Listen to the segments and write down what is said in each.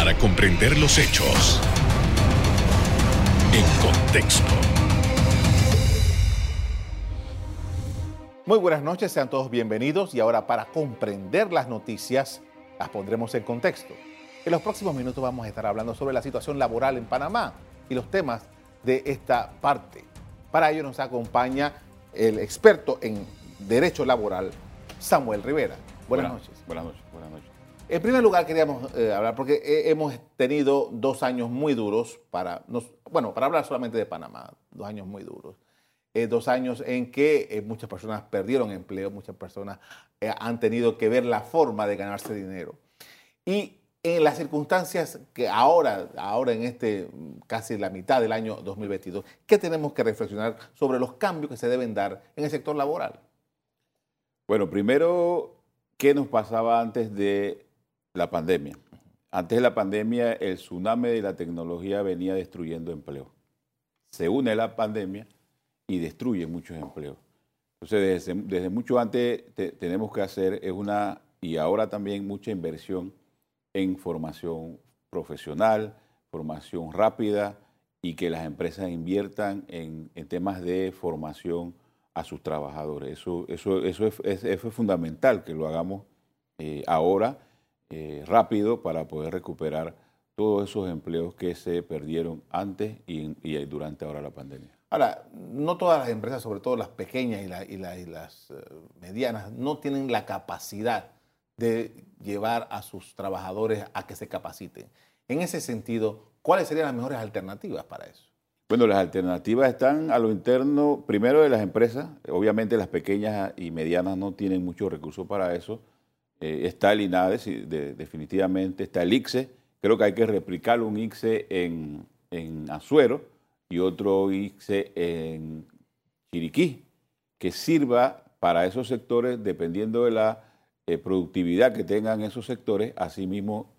para comprender los hechos en contexto. Muy buenas noches, sean todos bienvenidos y ahora para comprender las noticias las pondremos en contexto. En los próximos minutos vamos a estar hablando sobre la situación laboral en Panamá y los temas de esta parte. Para ello nos acompaña el experto en derecho laboral, Samuel Rivera. Buenas, noches. Buenas noches, buenas noches. En primer lugar queríamos eh, hablar, porque eh, hemos tenido dos años muy duros para, bueno, para hablar solamente de Panamá, dos años muy duros. Eh, dos años en que muchas personas perdieron empleo, muchas personas han tenido que ver la forma de ganarse dinero. Y en las circunstancias que ahora, ahora en este casi la mitad del año 2022, ¿qué tenemos que reflexionar sobre los cambios que se deben dar en el sector laboral? Bueno, primero, ¿qué nos pasaba antes de la pandemia? Antes de la pandemia, el tsunami de la tecnología venía destruyendo empleo. Se une la pandemia y destruye muchos empleos. Entonces, desde, mucho antes tenemos que hacer es una, y ahora también mucha inversión en formación profesional, formación rápida y que las empresas inviertan en, temas de formación a sus trabajadores. Eso, eso, eso, es, fundamental que lo hagamos eh, ahora eh, rápido para poder recuperar todos esos empleos que se perdieron antes y, durante ahora la pandemia. Ahora, no todas las empresas, sobre todo las pequeñas y, y las eh, medianas, no tienen la capacidad de llevar a sus trabajadores a que se capaciten. En ese sentido, ¿cuáles serían las mejores alternativas para eso? Bueno, las alternativas están a lo interno, primero de las empresas, obviamente las pequeñas y medianas no tienen muchos recursos para eso. Eh, está el INADES, definitivamente, está el ICSE, creo que hay que replicar un ICSE en, en Azuero y otro ICSE en Chiriquí, que sirva para esos sectores dependiendo de la eh, productividad que tengan esos sectores, asimismo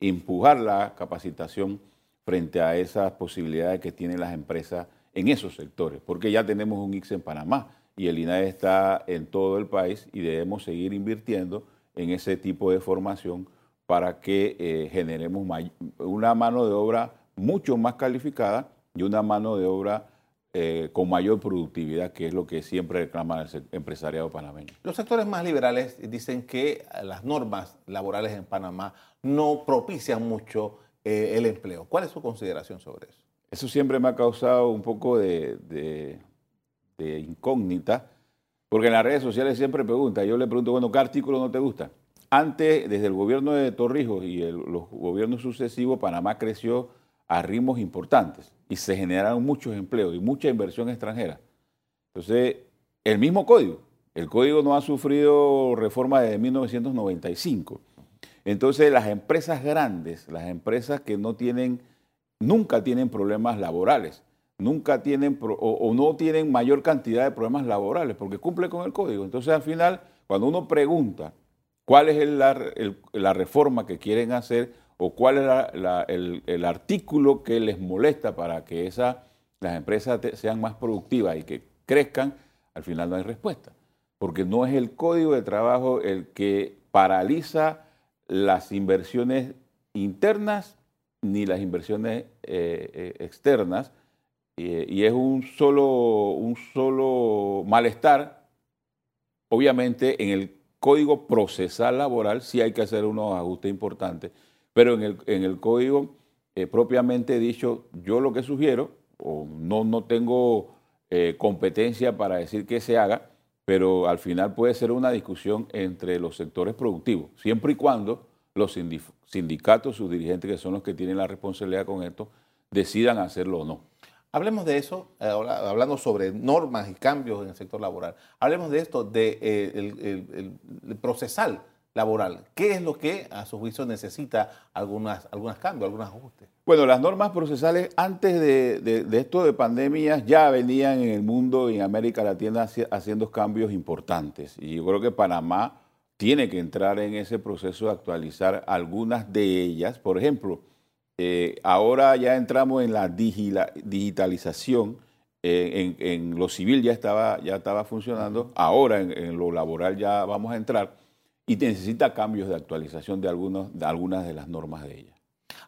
empujar la capacitación frente a esas posibilidades que tienen las empresas en esos sectores, porque ya tenemos un IX en Panamá y el INAE está en todo el país y debemos seguir invirtiendo en ese tipo de formación para que eh, generemos una mano de obra mucho más calificada y una mano de obra eh, con mayor productividad, que es lo que siempre reclama el empresariado panameño. Los sectores más liberales dicen que las normas laborales en Panamá no propician mucho eh, el empleo. ¿Cuál es su consideración sobre eso? Eso siempre me ha causado un poco de, incógnita, porque en las redes sociales siempre pregunta, yo le pregunto, bueno, ¿qué artículo no te gusta? Antes, desde el gobierno de Torrijos y los gobiernos sucesivos, Panamá creció a ritmos importantes y se generaron muchos empleos y mucha inversión extranjera. Entonces, el mismo código, el código no ha sufrido reforma desde 1995. Entonces, las empresas grandes, las empresas que no tienen, nunca tienen problemas laborales, nunca tienen o, no tienen mayor cantidad de problemas laborales porque cumple con el código. Entonces, al final, cuando uno pregunta cuál es la reforma que quieren hacer, o cuál es el, artículo que les molesta para que esa, las empresas sean más productivas y que crezcan, al final no hay respuesta. Porque no es el código de trabajo el que paraliza las inversiones internas ni las inversiones eh, eh, externas, y es un solo, un solo malestar. Obviamente en el código procesal laboral sí hay que hacer unos ajustes importantes, pero en el, en el código eh, propiamente dicho, yo lo que sugiero, o no, no tengo eh, competencia para decir que se haga, pero al final puede ser una discusión entre los sectores productivos, siempre y cuando los sindicatos, sus dirigentes, que son los que tienen la responsabilidad con esto, decidan hacerlo o no. Hablemos de eso, eh, hablando sobre normas y cambios en el sector laboral. Hablemos de esto, de el procesal laboral. ¿Qué es lo que a su juicio necesita algunas, algunos cambios, algunos ajustes? Bueno, las normas procesales antes de, esto de pandemias ya venían en el mundo y en América Latina haciendo cambios importantes. Y yo creo que Panamá tiene que entrar en ese proceso de actualizar algunas de ellas. Por ejemplo, eh, ahora ya entramos en la digitalización. Eh, en, lo civil ya estaba, ya estaba funcionando. Ahora en lo laboral ya vamos a entrar y necesita cambios de actualización de, algunos, de algunas de las normas de ella.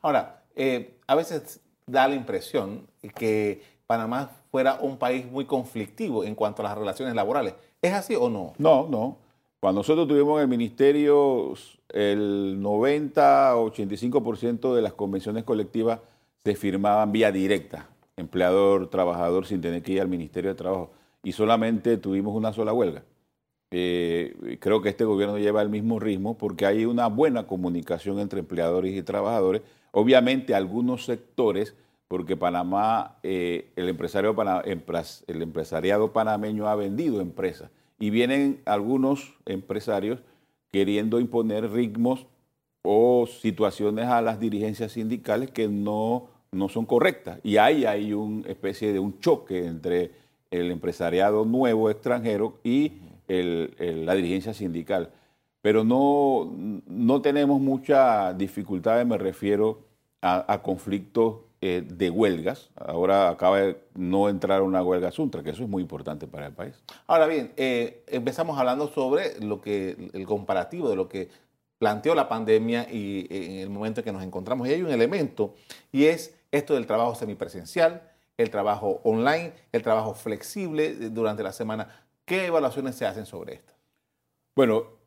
Ahora, eh, a veces da la impresión que Panamá fuera un país muy conflictivo en cuanto a las relaciones laborales. ¿Es así o no? No, no. Cuando nosotros tuvimos en el ministerio, el 90-85% de las convenciones colectivas se firmaban vía directa, empleador, trabajador, sin tener que ir al Ministerio de Trabajo. Y solamente tuvimos una sola huelga. Eh, creo que este gobierno lleva el mismo ritmo porque hay una buena comunicación entre empleadores y trabajadores. Obviamente algunos sectores porque Panamá, eh, el, empresario el empresariado panameño ha vendido empresas y vienen algunos empresarios queriendo imponer ritmos o situaciones a las dirigencias sindicales que no, no son correctas. Y ahí hay una especie de un choque entre el empresariado nuevo extranjero y la dirigencia sindical. Pero no, no tenemos mucha dificultad, me refiero a, a conflictos eh, de huelgas. Ahora acaba de no entrar una huelga Suntra, que eso es muy importante para el país. Ahora bien, eh, empezamos hablando sobre lo que el comparativo de lo que planteó la pandemia y eh, en el momento en que nos encontramos. Y hay un elemento, y es esto del trabajo semipresencial, el trabajo online, el trabajo flexible durante la semana. ¿Qué evaluaciones se hacen sobre esto? Bueno,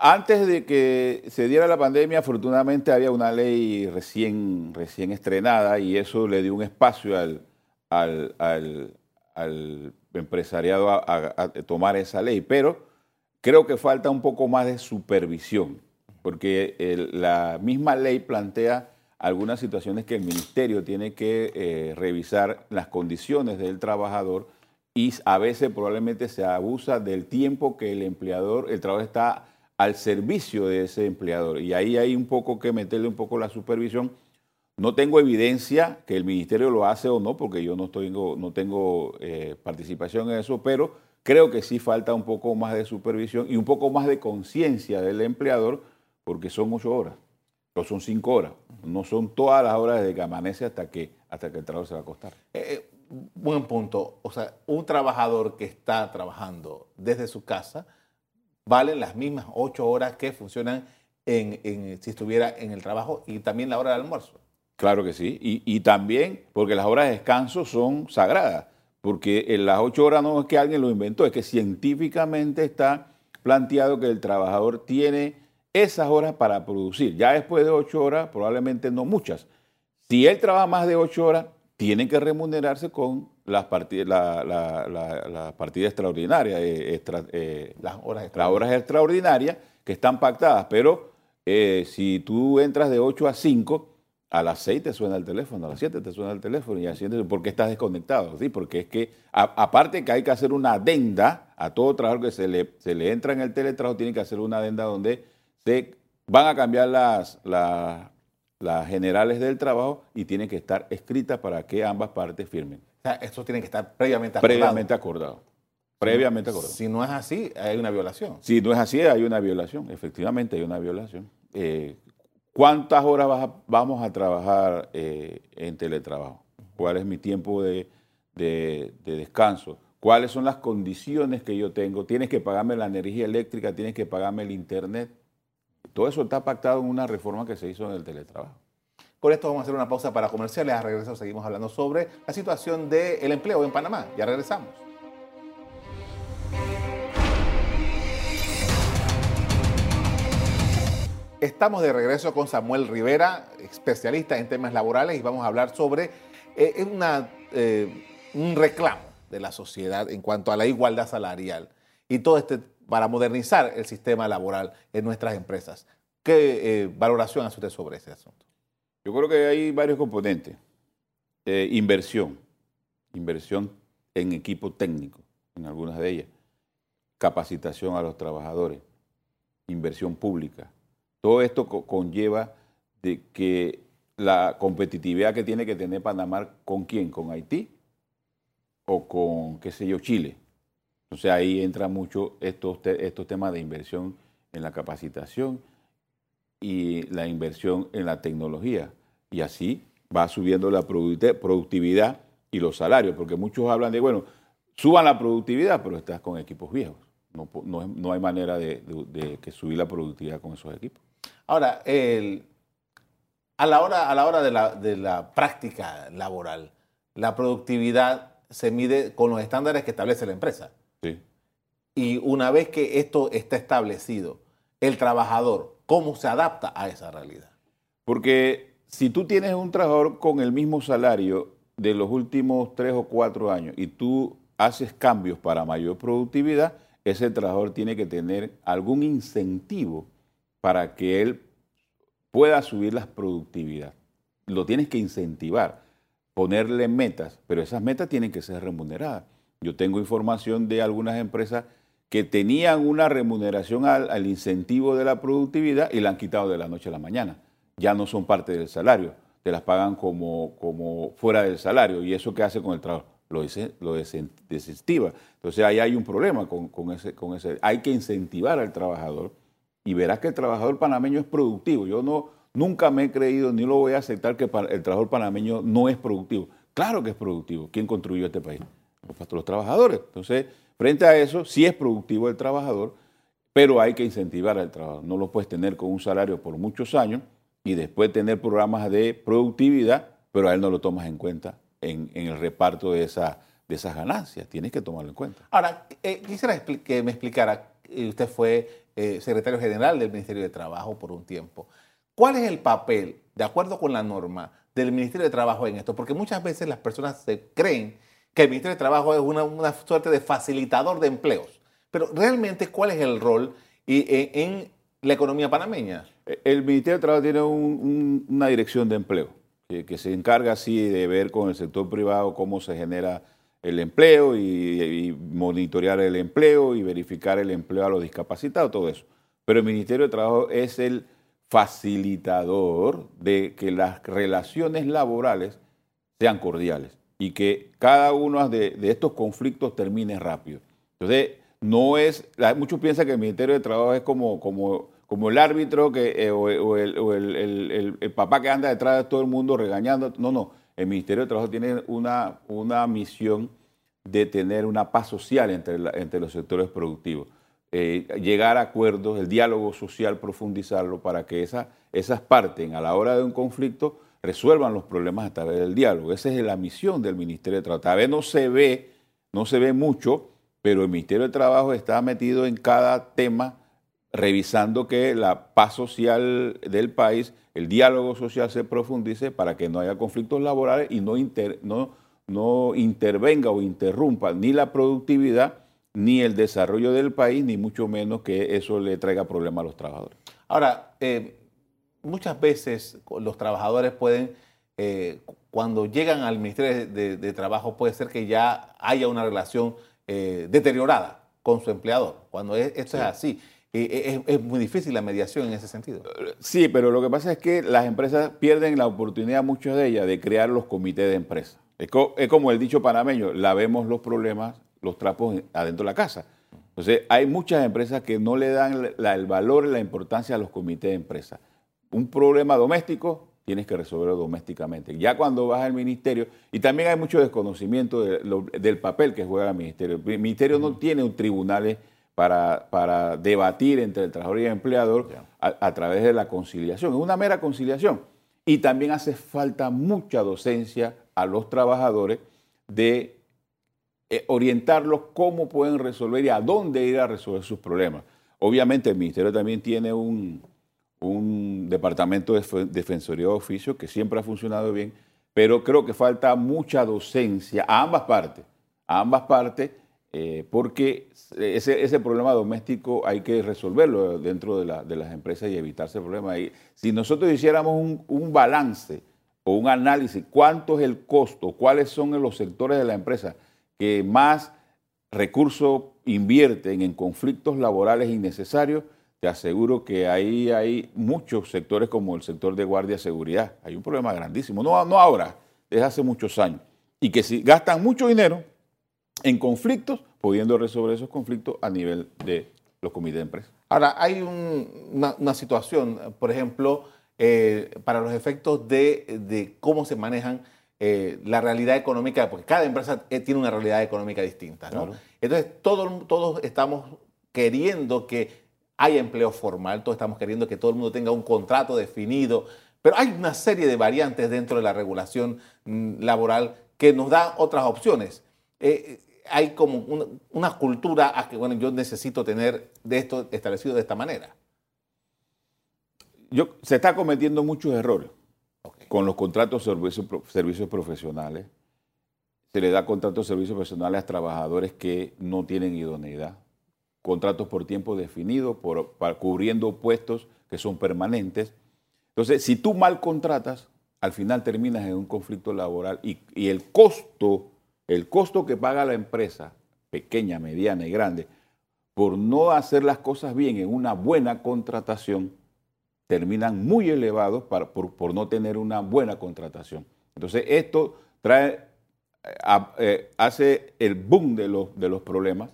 antes de que se diera la pandemia, afortunadamente había una ley recién, recién estrenada y eso le dio un espacio al, al, empresariado a, tomar esa ley. Pero creo que falta un poco más de supervisión, porque la misma ley plantea algunas situaciones que el ministerio tiene que eh, revisar las condiciones del trabajador y a veces probablemente se abusa del tiempo que el empleador, el trabajo está al servicio de ese empleador. Y ahí hay un poco que meterle un poco la supervisión. No tengo evidencia que el ministerio lo hace o no, porque yo no tengo, no tengo eh, participación en eso, pero creo que sí falta un poco más de supervisión y un poco más de conciencia del empleador, porque son ocho horas, o son cinco horas, no son todas las horas desde que amanece hasta que, hasta que el trabajo se va a acostar. Eh, eh, buen punto. O sea, un trabajador que está trabajando desde su casa vale las mismas ocho horas que funcionan en, si estuviera en el trabajo y también la hora del almuerzo. Claro que sí. Y, también porque las horas de descanso son sagradas. Porque en las ocho horas no es que alguien lo inventó, es que científicamente está planteado que el trabajador tiene esas horas para producir. Ya después de ocho horas, probablemente no muchas. Si él trabaja más de ocho horas, tienen que remunerarse con las partidas, la, partida extraordinaria, eh, eh, las, horas extraordinarias. que están pactadas, pero eh, si tú entras de 8 a 5, a las 6 te suena el teléfono, a las 7 te suena el teléfono y así, ¿por qué estás desconectado? ¿Sí? Porque es que, aparte que hay que hacer una adenda a todo trabajador que se le, se le entra en el teletrabajo, tiene que hacer una adenda donde se van a cambiar las, las las generales del trabajo y tiene que estar escrita para que ambas partes firmen. O sea, esto tiene que estar previamente acordado. Previamente acordado. Previamente acordado. Si no es así, hay una violación. Si no es así, hay una violación. Efectivamente, hay una violación. Eh, ¿Cuántas horas vamos a trabajar eh, en teletrabajo? ¿Cuál es mi tiempo de, de, descanso? ¿Cuáles son las condiciones que yo tengo? Tienes que pagarme la energía eléctrica, tienes que pagarme el internet. Todo eso está pactado en una reforma que se hizo en el teletrabajo. Por esto vamos a hacer una pausa para comerciales. A regreso seguimos hablando sobre la situación del empleo en Panamá. Ya regresamos. Estamos de regreso con Samuel Rivera, especialista en temas laborales, y vamos a hablar sobre eh, una, eh, un reclamo de la sociedad en cuanto a la igualdad salarial y todo este para modernizar el sistema laboral en nuestras empresas. ¿Qué eh, valoración hace usted sobre ese asunto? Yo creo que hay varios componentes. Eh, inversión, inversión en equipo técnico, en algunas de ellas. Capacitación a los trabajadores, inversión pública. Todo esto conlleva de que la competitividad que tiene que tener Panamá con quién, con Haití o con, qué sé yo, Chile. Entonces ahí entra mucho estos, estos temas de inversión en la capacitación y la inversión en la tecnología. Y así va subiendo la productividad y los salarios, porque muchos hablan de, bueno, suban la productividad, pero estás con equipos viejos. No, no, hay manera de, que subir la productividad con esos equipos. Ahora, A la hora, a la hora de, la, de la práctica laboral, la productividad se mide con los estándares que establece la empresa. Sí. Y una vez que esto está establecido, el trabajador, ¿cómo se adapta a esa realidad? Porque si tú tienes un trabajador con el mismo salario de los últimos tres o cuatro años y tú haces cambios para mayor productividad, ese trabajador tiene que tener algún incentivo para que él pueda subir la productividad. Lo tienes que incentivar, ponerle metas, pero esas metas tienen que ser remuneradas. Yo tengo información de algunas empresas que tenían una remuneración al, incentivo de la productividad y la han quitado de la noche a la mañana. Ya no son parte del salario, te las pagan como, como fuera del salario. ¿Y eso qué hace con el trabajo? Lo, lo desincentiva. Entonces ahí hay un problema con, ese, con ese. Hay que incentivar al trabajador y verás que el trabajador panameño es productivo. Yo no, nunca me he creído ni lo voy a aceptar que el trabajador panameño no es productivo. Claro que es productivo. ¿Quién construyó este país? Los, trabajadores. Entonces, frente a eso, sí es productivo el trabajador, pero hay que incentivar al trabajador. No lo puedes tener con un salario por muchos años y después tener programas de productividad, pero a él no lo tomas en cuenta en, el reparto de, esa, de esas ganancias. Tienes que tomarlo en cuenta. Ahora, eh, quisiera que me explicara, eh, usted fue eh, secretario general del Ministerio de Trabajo por un tiempo. ¿Cuál es el papel, de acuerdo con la norma, del Ministerio de Trabajo en esto? Porque muchas veces las personas se creen que el Ministerio de Trabajo es una, suerte de facilitador de empleos. Pero realmente, ¿cuál es el rol e, en, la economía panameña? El Ministerio de Trabajo tiene una dirección de empleo que, se encarga así de ver con el sector privado cómo se genera el empleo y, monitorear el empleo y verificar el empleo a los discapacitados, todo eso. Pero el Ministerio de Trabajo es el facilitador de que las relaciones laborales sean cordiales y que cada uno de, estos conflictos termine rápido. Entonces, no es, muchos piensan que el Ministerio de Trabajo es como, como, como el árbitro que, eh, o, el, el, papá que anda detrás de todo el mundo regañando. No, no el Ministerio de Trabajo tiene una, una misión de tener una paz social entre, entre los sectores productivos. Eh, llegar a acuerdos, el diálogo social, profundizarlo para que esa, esas partes, a la hora de un conflicto, resuelvan los problemas a través del diálogo. Esa es la misión del Ministerio de Trabajo. Tal vez no se ve, no se ve mucho, pero el Ministerio de Trabajo está metido en cada tema, revisando que la paz social del país el diálogo social se profundice para que no haya conflictos laborales y no, no, no intervenga o interrumpa ni la productividad ni el desarrollo del país, ni mucho menos que eso le traiga problemas a los trabajadores. Ahora, eh, muchas veces los trabajadores pueden, eh, cuando llegan al Ministerio de, Trabajo, puede ser que ya haya una relación eh, deteriorada con su empleador, cuando esto es así. Es, muy difícil la mediación en ese sentido. Sí, pero lo que pasa es que las empresas pierden la oportunidad, muchas de ellas, de crear los comités de empresa. Es, como el dicho panameño, lavemos los problemas, los trapos adentro de la casa. Entonces, hay muchas empresas que no le dan el valor y la importancia a los comités de empresa. Un problema doméstico, tienes que resolverlo domésticamente. Ya cuando vas al ministerio, y también hay mucho desconocimiento del papel que juega el ministerio. El ministerio no tiene un tribunal para, debatir entre el trabajador y el empleador a, través de la conciliación. Es una mera conciliación. Y también hace falta mucha docencia a los trabajadores de eh, orientarlos cómo pueden resolver y a dónde ir a resolver sus problemas. Obviamente el Ministerio también tiene un, un departamento de defensoría de oficio que siempre ha funcionado bien, pero creo que falta mucha docencia a ambas partes, a ambas partes eh, porque ese, problema doméstico hay que resolverlo dentro de, las empresas y evitarse el problema. Y si nosotros hiciéramos un, balance o un análisis, cuánto es el costo, cuáles son los sectores de la empresa que más recursos invierten en conflictos laborales innecesarios, te aseguro que ahí hay muchos sectores como el sector de guardia seguridad. Hay un problema grandísimo, no, no ahora, desde hace muchos años. Y que si gastan mucho dinero, en conflictos, pudiendo resolver esos conflictos a nivel de los comités de empresa. Ahora, hay una, situación, por ejemplo, eh, para los efectos de, cómo se manejan eh, la realidad económica, porque cada empresa eh, tiene una realidad económica distinta. Entonces, todos, todos estamos queriendo que haya empleo formal, todos estamos queriendo que todo el mundo tenga un contrato definido, Pero hay una serie de variantes dentro de la regulación mm, laboral que nos da otras opciones. Eh, hay como una, cultura a que, bueno, yo necesito tener de esto establecido de esta manera. Yo, se está cometiendo muchos errores con los contratos de servicios, servicios profesionales. Se le da contratos de servicios profesionales a trabajadores que no tienen idoneidad. Contratos por tiempo definido, por, cubriendo puestos que son permanentes. Entonces, si tú mal contratas, al final terminas en un conflicto laboral y, el costo, el costo que paga la empresa, pequeña, mediana y grande, por no hacer las cosas bien en una buena contratación, terminan muy elevados por, no tener una buena contratación. Entonces, esto trae, eh, eh, hace el boom de los, de los problemas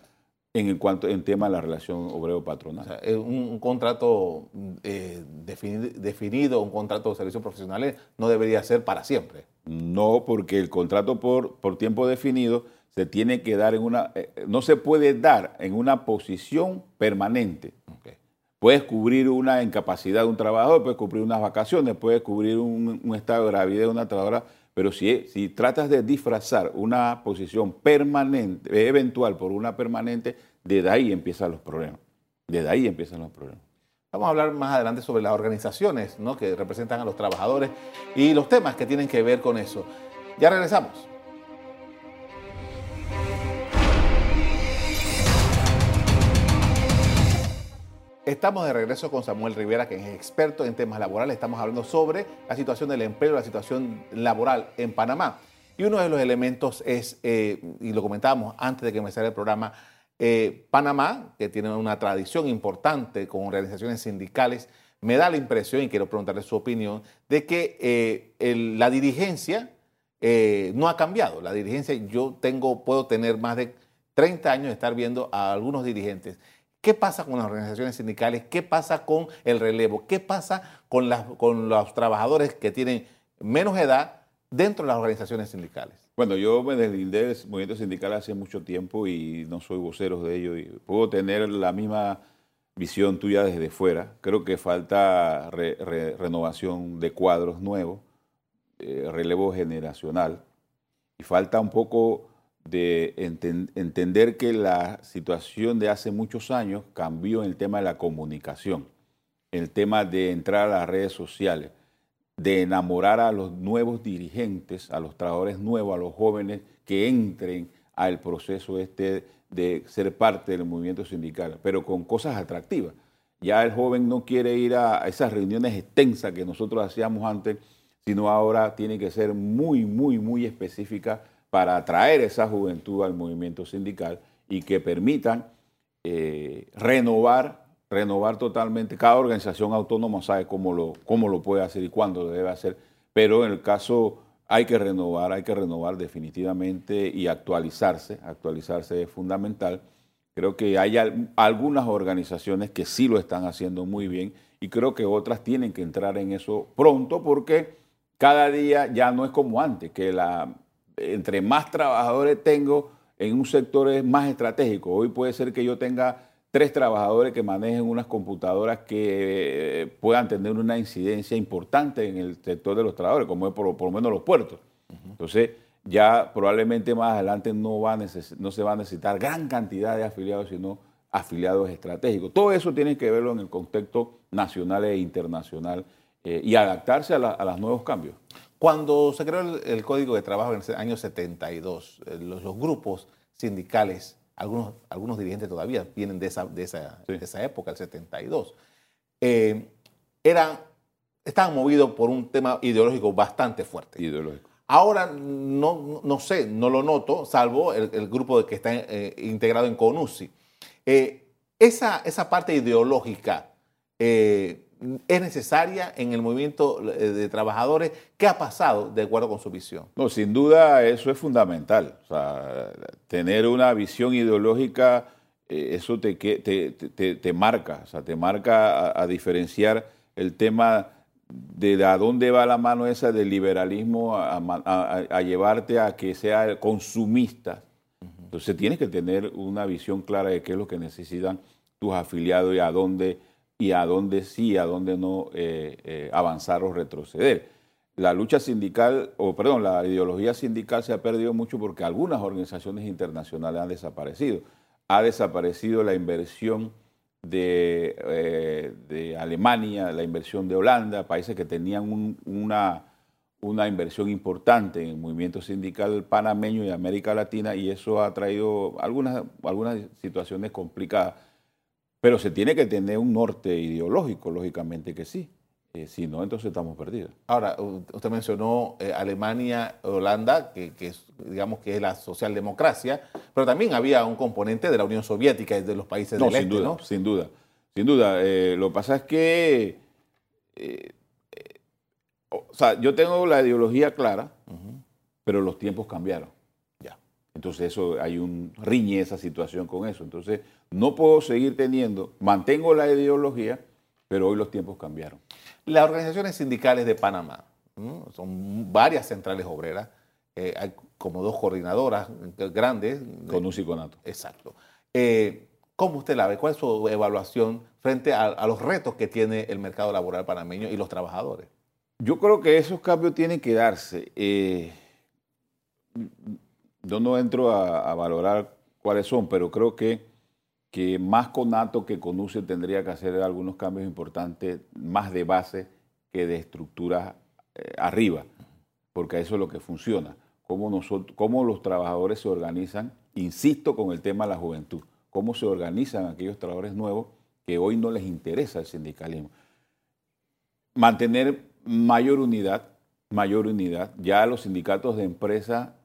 en el cuanto en tema de la relación obrero-patronal. un, contrato eh, definido, un contrato de servicios profesionales no debería ser para siempre. No, porque el contrato por, por tiempo definido se tiene que dar en una, no se puede dar en una posición permanente. Puedes cubrir una incapacidad de un trabajador, puedes cubrir unas vacaciones, puedes cubrir un, estado de gravidez de una trabajadora, pero si, si tratas de disfrazar una posición permanente, eventual por una permanente, desde ahí empiezan los problemas. Desde ahí empiezan los problemas. Vamos a hablar más adelante sobre las organizaciones ¿no? que representan a los trabajadores y los temas que tienen que ver con eso. Ya regresamos. Estamos de regreso con Samuel Rivera, que es experto en temas laborales. Estamos hablando sobre la situación del empleo, la situación laboral en Panamá. Y uno de los elementos es, eh, y lo comentábamos antes de que empezara el programa, eh, Panamá, que tiene una tradición importante con organizaciones sindicales, me da la impresión, y quiero preguntarle su opinión, de que eh, la dirigencia no ha cambiado. La dirigencia, yo tengo, puedo tener más de 30 años de estar viendo a algunos dirigentes ¿Qué pasa con las organizaciones sindicales? ¿Qué pasa con el relevo? ¿Qué pasa con, los trabajadores que tienen menos edad dentro de las organizaciones sindicales? Bueno, yo me deslindé del movimiento sindical hace mucho tiempo y no soy vocero de ello y puedo tener la misma visión tuya desde fuera. Creo que falta renovación de cuadros nuevos, eh, relevo generacional y falta un poco de entender que la situación de hace muchos años cambió en el tema de la comunicación, el tema de entrar a las redes sociales, de enamorar a los nuevos dirigentes, a los trabajadores nuevos, a los jóvenes que entren al proceso este de ser parte del movimiento sindical, pero con cosas atractivas. Ya el joven no quiere ir a esas reuniones extensas que nosotros hacíamos antes, sino ahora tiene que ser muy, muy, muy específica para atraer esa juventud al movimiento sindical y que permitan eh, renovar, renovar totalmente. Cada organización autónoma sabe cómo lo, cómo lo puede hacer y cuándo lo debe hacer, pero en el caso hay que renovar, hay que renovar definitivamente y actualizarse. Actualizarse es fundamental. Creo que hay algunas organizaciones que sí lo están haciendo muy bien y creo que otras tienen que entrar en eso pronto porque cada día ya no es como antes, que la, entre más trabajadores tengo en un sector es más estratégico. Hoy puede ser que yo tenga tres trabajadores que manejen unas computadoras que eh, puedan tener una incidencia importante en el sector de los trabajadores, como es por, lo menos los puertos. Entonces, ya probablemente más adelante no, va no se va a necesitar gran cantidad de afiliados, sino afiliados estratégicos. Todo eso tiene que verlo en el contexto nacional e internacional eh, y adaptarse a, a los nuevos cambios. Cuando se creó el, Código de Trabajo en el año 72, eh, los, grupos sindicales, algunos, algunos dirigentes todavía vienen de esa, de esa, época, el 72, eh, eran, estaban movidos por un tema ideológico bastante fuerte. Ideológico. Ahora no, no sé, no lo noto, salvo el, grupo que está eh, integrado en CONUSI. esa, esa parte ideológica es necesaria en el movimiento eh, de trabajadores. ¿Qué ha pasado de acuerdo con su visión? No, sin duda eso es fundamental. O sea, tener una visión ideológica, eh, eso te, te, te, marca, o sea, te marca a, diferenciar el tema de a dónde va la mano esa del liberalismo a, llevarte a que sea consumista. Entonces tienes que tener una visión clara de qué es lo que necesitan tus afiliados y a dónde y a dónde sí, a dónde no eh, eh, avanzar o retroceder. La lucha sindical, o perdón, la ideología sindical se ha perdido mucho porque algunas organizaciones internacionales han desaparecido. Ha desaparecido la inversión de, eh, de Alemania, la inversión de Holanda, países que tenían una, una inversión importante en el movimiento sindical panameño y América Latina y eso ha traído algunas, algunas situaciones complicadas pero se tiene que tener un norte ideológico, lógicamente que sí. Eh, si no, entonces estamos perdidos. Ahora, usted mencionó eh, Alemania, Holanda, que, digamos que es la socialdemocracia, pero también había un componente de la Unión Soviética y de los países del sin este, duda, ¿no? Sin duda, sin duda. Eh, lo que pasa es que, o sea, yo tengo la ideología clara, pero los tiempos cambiaron. Entonces eso hay un riñe esa situación con eso. Entonces no puedo seguir teniendo, mantengo la ideología, pero hoy los tiempos cambiaron. Las organizaciones sindicales de Panamá, son varias centrales obreras, eh, hay como dos coordinadoras grandes. Con un psiconato. Exacto. Eh, ¿Cómo usted la ve? ¿Cuál es su evaluación frente a, los retos que tiene el mercado laboral panameño y los trabajadores? Yo creo que esos cambios tienen que darse. Eh, yo no entro a, valorar cuáles son, pero creo que, que más Conato que Conuce tendría que hacer algunos cambios importantes, más de base que de estructura eh, arriba, porque eso es lo que funciona. Cómo, nosotros, cómo los trabajadores se organizan, insisto con el tema de la juventud, cómo se organizan aquellos trabajadores nuevos que hoy no les interesa el sindicalismo. Mantener mayor unidad, mayor unidad. Ya los sindicatos de empresa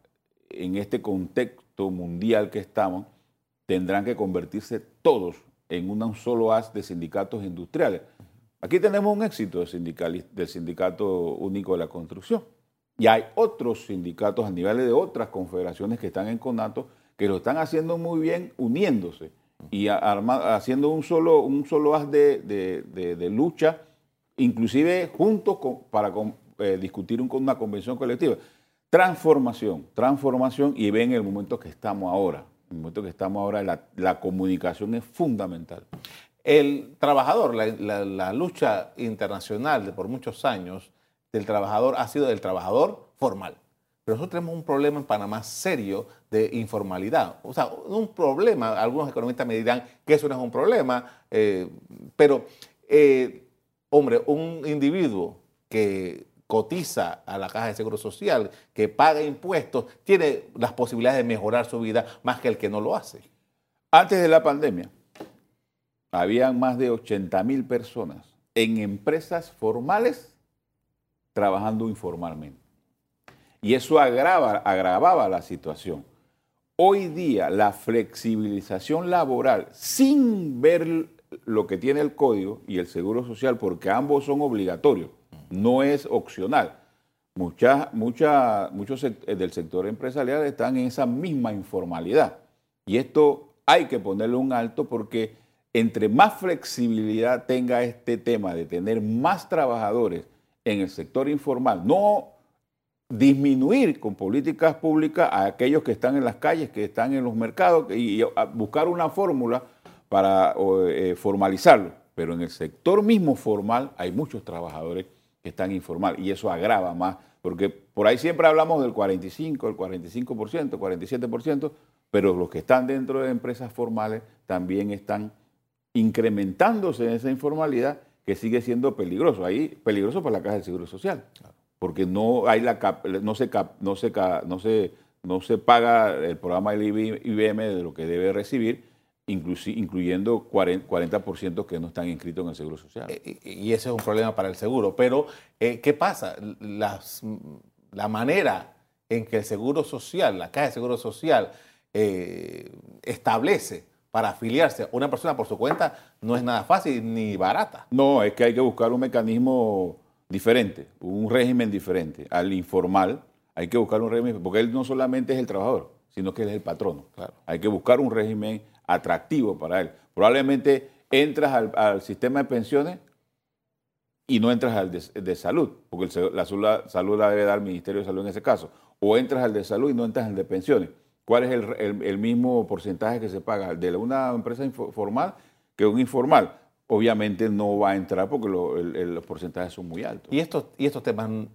en este contexto mundial que estamos, tendrán que convertirse todos en un solo haz de sindicatos industriales. Aquí tenemos un éxito del, Sindicato Único de la Construcción. Y hay otros sindicatos a nivel de otras confederaciones que están en CONATO que lo están haciendo muy bien uniéndose y haciendo un solo, un solo haz de, lucha, inclusive juntos para eh, discutir una convención colectiva. Transformación, transformación y ven el momento que estamos ahora. El momento que estamos ahora, la, comunicación es fundamental. El trabajador, la, lucha internacional de por muchos años del trabajador ha sido el trabajador formal. Pero nosotros tenemos un problema en Panamá serio de informalidad. O sea, un problema, algunos economistas me dirán que eso no es un problema, eh, pero, eh, hombre, un individuo que cotiza a la Caja de Seguro Social, que paga impuestos, tiene las posibilidades de mejorar su vida más que el que no lo hace. Antes de la pandemia, habían más de 80 mil personas en empresas formales trabajando informalmente. Y eso agrava, agravaba la situación. Hoy día la flexibilización laboral, sin ver lo que tiene el código y el seguro social, porque ambos son obligatorios, no es opcional. Muchas, muchos eh, del sector empresarial están en esa misma informalidad. Y esto hay que ponerle un alto porque entre más flexibilidad tenga este tema de tener más trabajadores en el sector informal, no disminuir con políticas públicas a aquellos que están en las calles, que están en los mercados y, buscar una fórmula para eh, formalizarlo. Pero en el sector mismo formal hay muchos trabajadores que están informal y eso agrava más, porque por ahí siempre hablamos del 45, el 45%, 47%, pero los que están dentro de empresas formales también están incrementándose en esa informalidad que sigue siendo peligroso. Ahí peligroso para la Caja del Seguro Social, porque no hay la no se no se no se no se paga el programa del IBM de lo que debe recibir incluyendo 40%, que no están inscritos en el Seguro Social. Eh, y ese es un problema para el seguro. Pero, eh, ¿qué pasa? la manera en que el Seguro Social, la Caja de Seguro Social, eh, establece para afiliarse a una persona por su cuenta no es nada fácil ni barata. No, es que hay que buscar un mecanismo diferente, un régimen diferente. Al informal hay que buscar un régimen, porque él no solamente es el trabajador, sino que él es el patrono. Claro. Hay que buscar un régimen atractivo para él. Probablemente entras al, sistema de pensiones y no entras al de, salud, porque la, salud la debe dar el Ministerio de Salud en ese caso. O entras al de salud y no entras al de pensiones. ¿Cuál es el, mismo porcentaje que se paga de una empresa formal que un informal? obviamente no va a entrar porque los porcentajes son muy altos. Y estos, y estos temas, mm,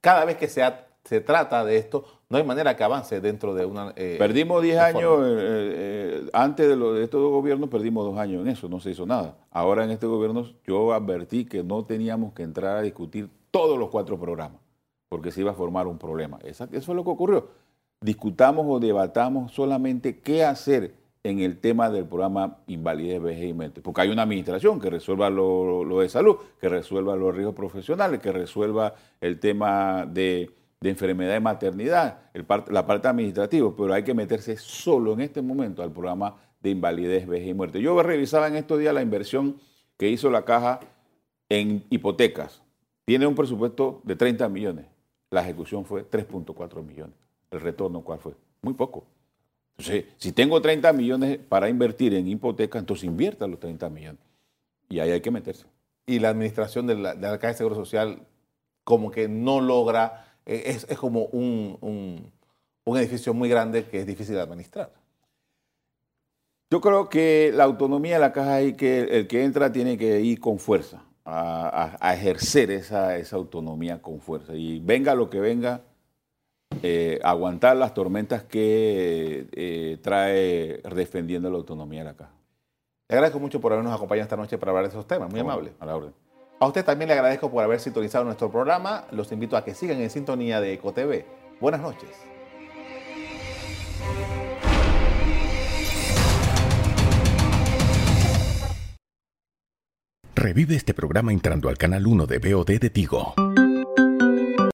cada vez que se, se trata de esto, no hay manera que avance dentro de una... Eh, perdimos 10 años, eh, eh, antes de, estos dos gobiernos perdimos dos años en eso, no se hizo nada. Ahora en este gobierno yo advertí que no teníamos que entrar a discutir todos los cuatro programas, porque se iba a formar un problema. eso es lo que ocurrió. Discutamos o debatamos solamente qué hacer en el tema del programa invalidez, vejez y mente. Porque hay una administración que resuelva lo, de salud, que resuelva los riesgos profesionales, que resuelva el tema de, enfermedad y maternidad, la parte administrativa, pero hay que meterse solo en este momento al programa de invalidez, vejez y muerte. Yo revisaba en estos días la inversión que hizo la caja en hipotecas. Tiene un presupuesto de 30 millones. La ejecución fue 3.4 millones. ¿El retorno cuál fue? Muy poco. Entonces, si tengo 30 millones para invertir en hipoteca, entonces invierta los 30 millones. Y ahí hay que meterse. Y la administración de la, Caja de Seguro Social como que no logra, eh, es, como un, edificio muy grande que es difícil de administrar. Yo creo que la autonomía de la caja y que el que entra tiene que ir con fuerza, a, ejercer esa, esa, autonomía con fuerza. Y venga lo que venga, eh, aguantar las tormentas que eh, trae defendiendo la autonomía de la caja. Le agradezco mucho por habernos acompañado esta noche para hablar de esos temas, muy amable. A la orden. A usted también le agradezco por haber sintonizado nuestro programa. Los invito a que sigan en sintonía de EcoTV. Buenas noches. Revive este programa entrando al canal 1 de BOD de Tigo.